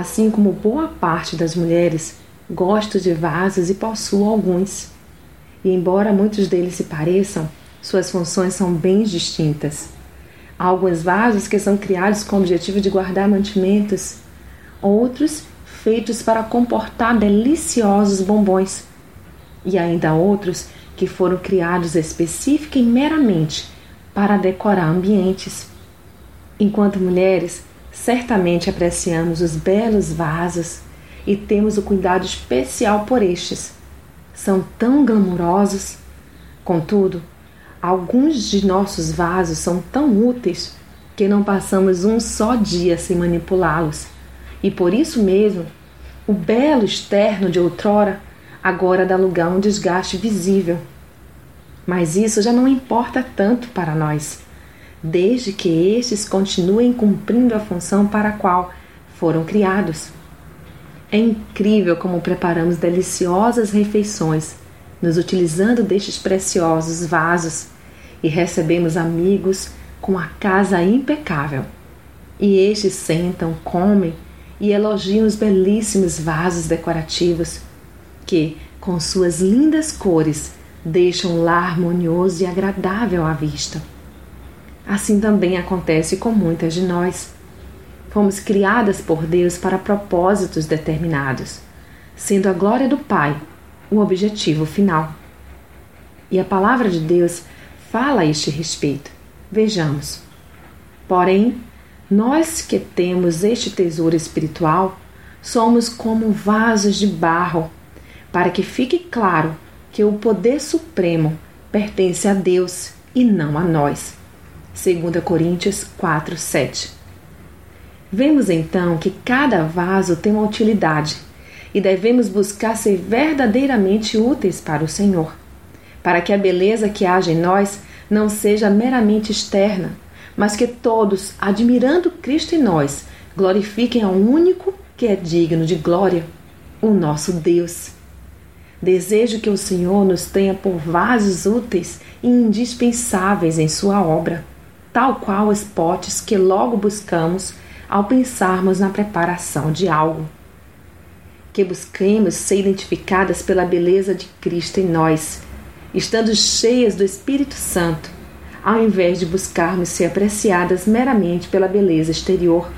assim como boa parte das mulheres, gosto de vasos e possuo alguns. E embora muitos deles se pareçam, suas funções são bem distintas. Há alguns vasos que são criados com o objetivo de guardar mantimentos, outros feitos para comportar deliciosos bombons, e ainda outros que foram criados específica e meramente para decorar ambientes. Enquanto mulheres, certamente apreciamos os belos vasos e temos o cuidado especial por estes. São tão glamurosos. Contudo, alguns de nossos vasos são tão úteis que não passamos um só dia sem manipulá-los. E por isso mesmo, o belo externo de outrora agora dá lugar a um desgaste visível. Mas isso já não importa tanto para nós, desde que estes continuem cumprindo a função para a qual foram criados. É incrível como preparamos deliciosas refeições, nos utilizando destes preciosos vasos, e recebemos amigos com a casa impecável. E estes sentam, comem e elogiam os belíssimos vasos decorativos que, com suas lindas cores, deixam um lar harmonioso e agradável à vista. Assim também acontece com muitas de nós. Fomos criadas por Deus para propósitos determinados, sendo a glória do Pai o objetivo final. E a palavra de Deus fala a este respeito. Vejamos. Porém, nós que temos este tesouro espiritual, somos como vasos de barro para que fique claro que o poder supremo pertence a Deus e não a nós. 2 Coríntios 4, 7. Vemos então que cada vaso tem uma utilidade e devemos buscar ser verdadeiramente úteis para o Senhor, para que a beleza que haja em nós não seja meramente externa, mas que todos, admirando Cristo em nós, glorifiquem ao único que é digno de glória, o nosso Deus. Desejo que o Senhor nos tenha por vasos úteis e indispensáveis em Sua obra, tal qual os potes que logo buscamos ao pensarmos na preparação de algo. Que busquemos ser identificadas pela beleza de Cristo em nós, estando cheias do Espírito Santo, ao invés de buscarmos ser apreciadas meramente pela beleza exterior,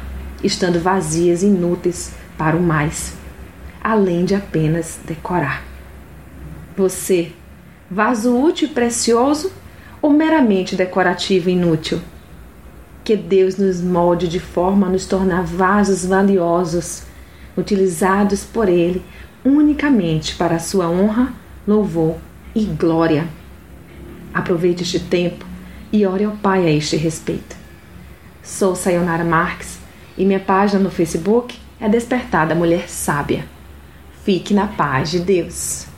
estando vazias e inúteis para o mais, além de apenas decorar. Você, vaso útil e precioso ou meramente decorativo e inútil? Que Deus nos molde de forma a nos tornar vasos valiosos, utilizados por Ele unicamente para a sua honra, louvor e glória. Aproveite este tempo e ore ao Pai a este respeito. Sou Sayonara Marques e minha página no Facebook é Despertada Mulher Sábia. Fique na paz de Deus.